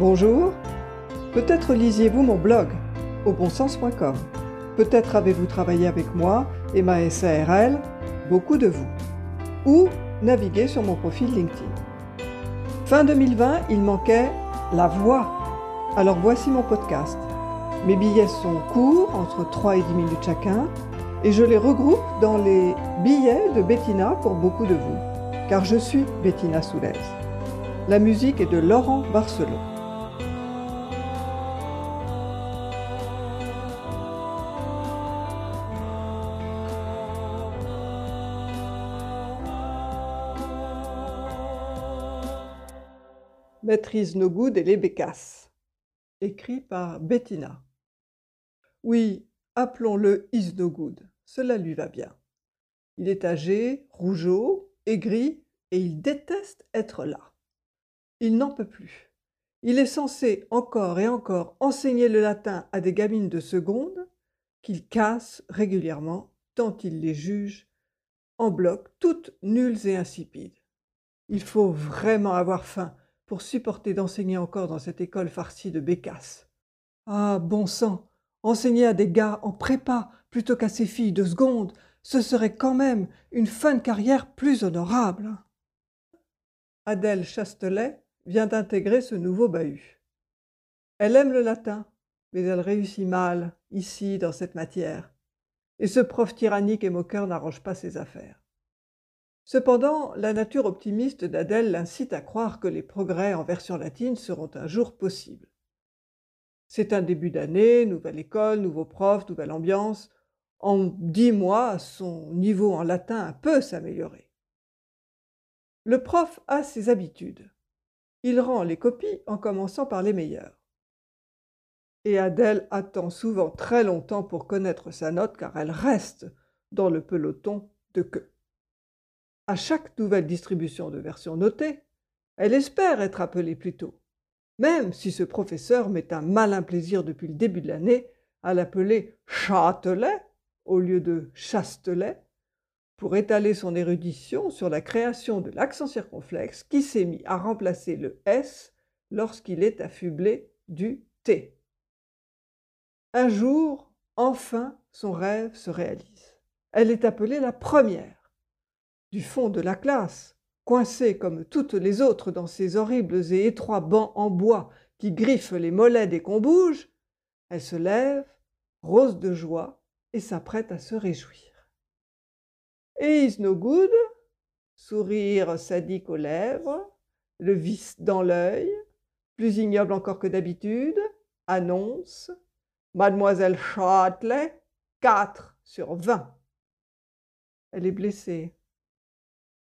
Bonjour. Peut-être lisiez-vous mon blog au bonsens.com. Peut-être avez-vous travaillé avec moi et ma SARL, beaucoup de vous. Ou navigué sur mon profil LinkedIn. Fin 2020, il manquait la voix. Alors voici mon podcast. Mes billets sont courts, entre 3 et 10 minutes chacun, et je les regroupe dans les billets de Bettina pour beaucoup de vous, car je suis Bettina Soulez. La musique est de Laurent Barcelot. Maîtrise no good et les bécasses. Écrit par Bettina. Oui, appelons-le is no good. Cela lui va bien. Il est âgé, rougeau, aigri, et il déteste être là. Il n'en peut plus. Il est censé encore et encore enseigner le latin à des gamines de seconde qu'il casse régulièrement tant il les juge en bloc toutes nulles et insipides. Il faut vraiment avoir faim pour supporter d'enseigner encore dans cette école farcie de bécasses. Ah, bon sang, enseigner à des gars en prépa plutôt qu'à ces filles de seconde, ce serait quand même une fin de carrière plus honorable. Adèle Chastelet vient d'intégrer ce nouveau bahut. Elle aime le latin, mais elle réussit mal, ici, dans cette matière. Et ce prof tyrannique et moqueur n'arrange pas ses affaires. Cependant, la nature optimiste d'Adèle l'incite à croire que les progrès en version latine seront un jour possibles. C'est un début d'année, nouvelle école, nouveau prof, nouvelle ambiance. En dix mois, son niveau en latin peut s'améliorer. Le prof a ses habitudes. Il rend les copies en commençant par les meilleures. Et Adèle attend souvent très longtemps pour connaître sa note car elle reste dans le peloton de queue. À chaque nouvelle distribution de versions notées, elle espère être appelée plus tôt, même si ce professeur met un malin plaisir depuis le début de l'année à l'appeler Châtelet au lieu de Chastelet, pour étaler son érudition sur la création de l'accent circonflexe qui s'est mis à remplacer le S lorsqu'il est affublé du T. Un jour, enfin, son rêve se réalise. Elle est appelée la première du fond de la classe, coincée comme toutes les autres dans ces horribles et étroits bancs en bois qui griffent les mollets dès qu'on bouge, elle se lève, rose de joie, et s'apprête à se réjouir. Et is sourire sadique aux lèvres, le vice dans l'œil, plus ignoble encore que d'habitude, annonce Mademoiselle Châtelet, quatre sur vingt. Elle est blessée,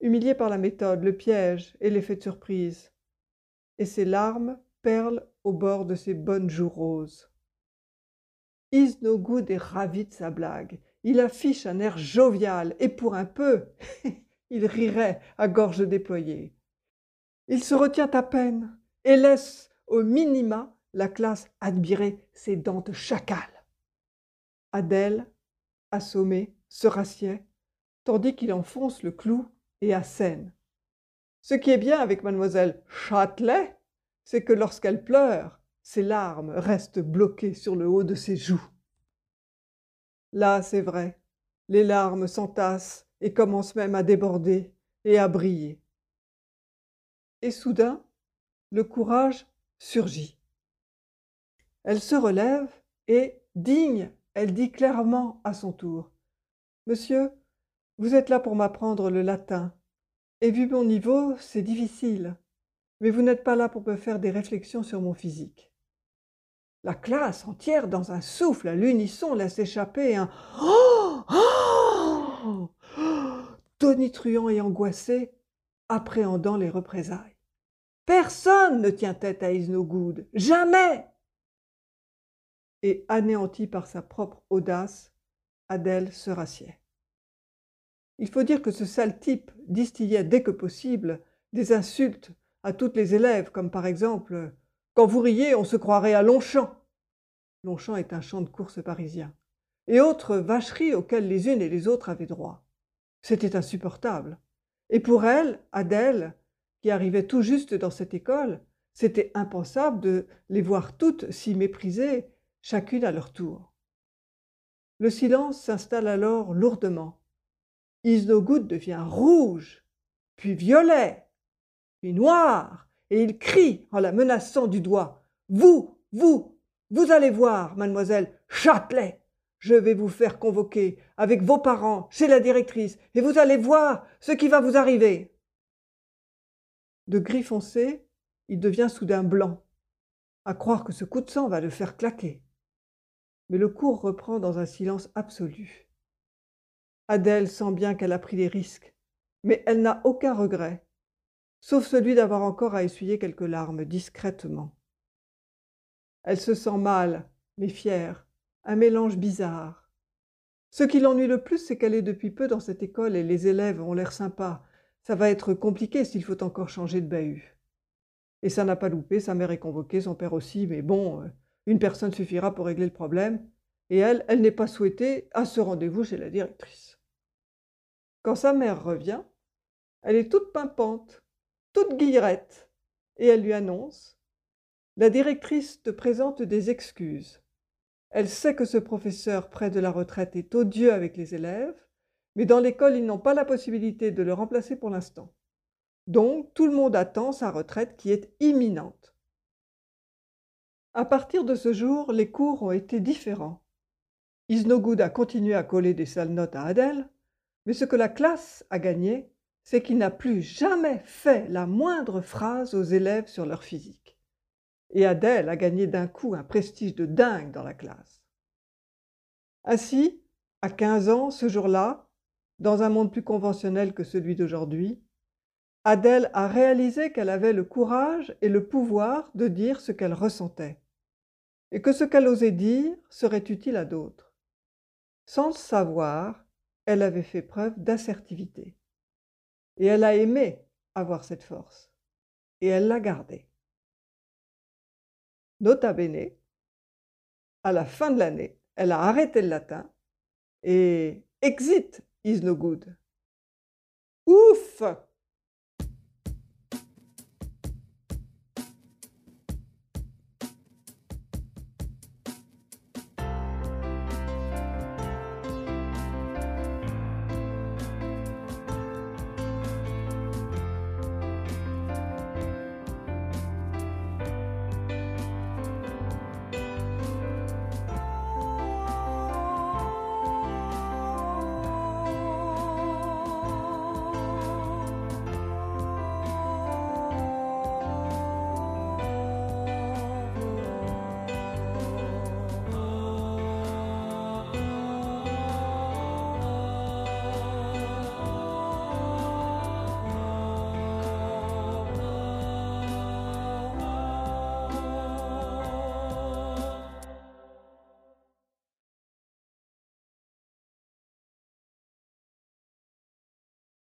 humiliée par la méthode, le piège et l'effet de surprise. Et ses larmes perlent au bord de ses bonnes joues roses. Is no good est ravi de sa blague. Il affiche un air jovial et pour un peu, il rirait à gorge déployée. Il se retient à peine et laisse au minima la classe admirer ses dents de chacal. Adèle, assommée, se rassied, tandis qu'il enfonce le clou et à Seine. Ce qui est bien avec mademoiselle Châtelet, c'est que lorsqu'elle pleure, ses larmes restent bloquées sur le haut de ses joues. Là, c'est vrai, les larmes s'entassent et commencent même à déborder et à briller. Et soudain, le courage surgit. Elle se relève et, digne, elle dit clairement à son tour Monsieur, vous êtes là pour m'apprendre le latin. Et vu mon niveau, c'est difficile. Mais vous n'êtes pas là pour me faire des réflexions sur mon physique. La classe entière, dans un souffle, à l'unisson, laisse échapper un Oh Oh tonitruant et angoissé, appréhendant les représailles. Personne ne tient tête à Isnogoud, jamais Et anéantie par sa propre audace, Adèle se rassied. Il faut dire que ce sale type distillait dès que possible des insultes à toutes les élèves, comme par exemple Quand vous riez, on se croirait à Longchamp. Longchamp est un champ de course parisien. Et autres vacheries auxquelles les unes et les autres avaient droit. C'était insupportable. Et pour elle, Adèle, qui arrivait tout juste dans cette école, C'était impensable de les voir toutes si méprisées, chacune à leur tour. Le silence s'installe alors lourdement. Isnogoud devient rouge, puis violet, puis noir, et il crie en la menaçant du doigt. Vous, vous, vous allez voir, mademoiselle Châtelet, je vais vous faire convoquer avec vos parents chez la directrice, et vous allez voir ce qui va vous arriver. De gris foncé, il devient soudain blanc, à croire que ce coup de sang va le faire claquer. Mais le cours reprend dans un silence absolu. Adèle sent bien qu'elle a pris des risques, mais elle n'a aucun regret, sauf celui d'avoir encore à essuyer quelques larmes discrètement. Elle se sent mal, mais fière, un mélange bizarre. Ce qui l'ennuie le plus, c'est qu'elle est depuis peu dans cette école et les élèves ont l'air sympas. Ça va être compliqué s'il faut encore changer de bahut. Et ça n'a pas loupé, sa mère est convoquée, son père aussi, mais bon, euh, une personne suffira pour régler le problème. Et elle, elle n'est pas souhaitée à ce rendez-vous chez la directrice. Quand sa mère revient, elle est toute pimpante, toute guillerette, et elle lui annonce La directrice te présente des excuses. Elle sait que ce professeur près de la retraite est odieux avec les élèves, mais dans l'école, ils n'ont pas la possibilité de le remplacer pour l'instant. Donc, tout le monde attend sa retraite qui est imminente. À partir de ce jour, les cours ont été différents. Isnogoud a continué à coller des sales notes à Adèle, mais ce que la classe a gagné, c'est qu'il n'a plus jamais fait la moindre phrase aux élèves sur leur physique. Et Adèle a gagné d'un coup un prestige de dingue dans la classe. Ainsi, à 15 ans, ce jour-là, dans un monde plus conventionnel que celui d'aujourd'hui, Adèle a réalisé qu'elle avait le courage et le pouvoir de dire ce qu'elle ressentait, et que ce qu'elle osait dire serait utile à d'autres. Sans le savoir, elle avait fait preuve d'assertivité. Et elle a aimé avoir cette force, et elle l'a gardée. Nota bene, à la fin de l'année, elle a arrêté le latin et exit is no good. Ouf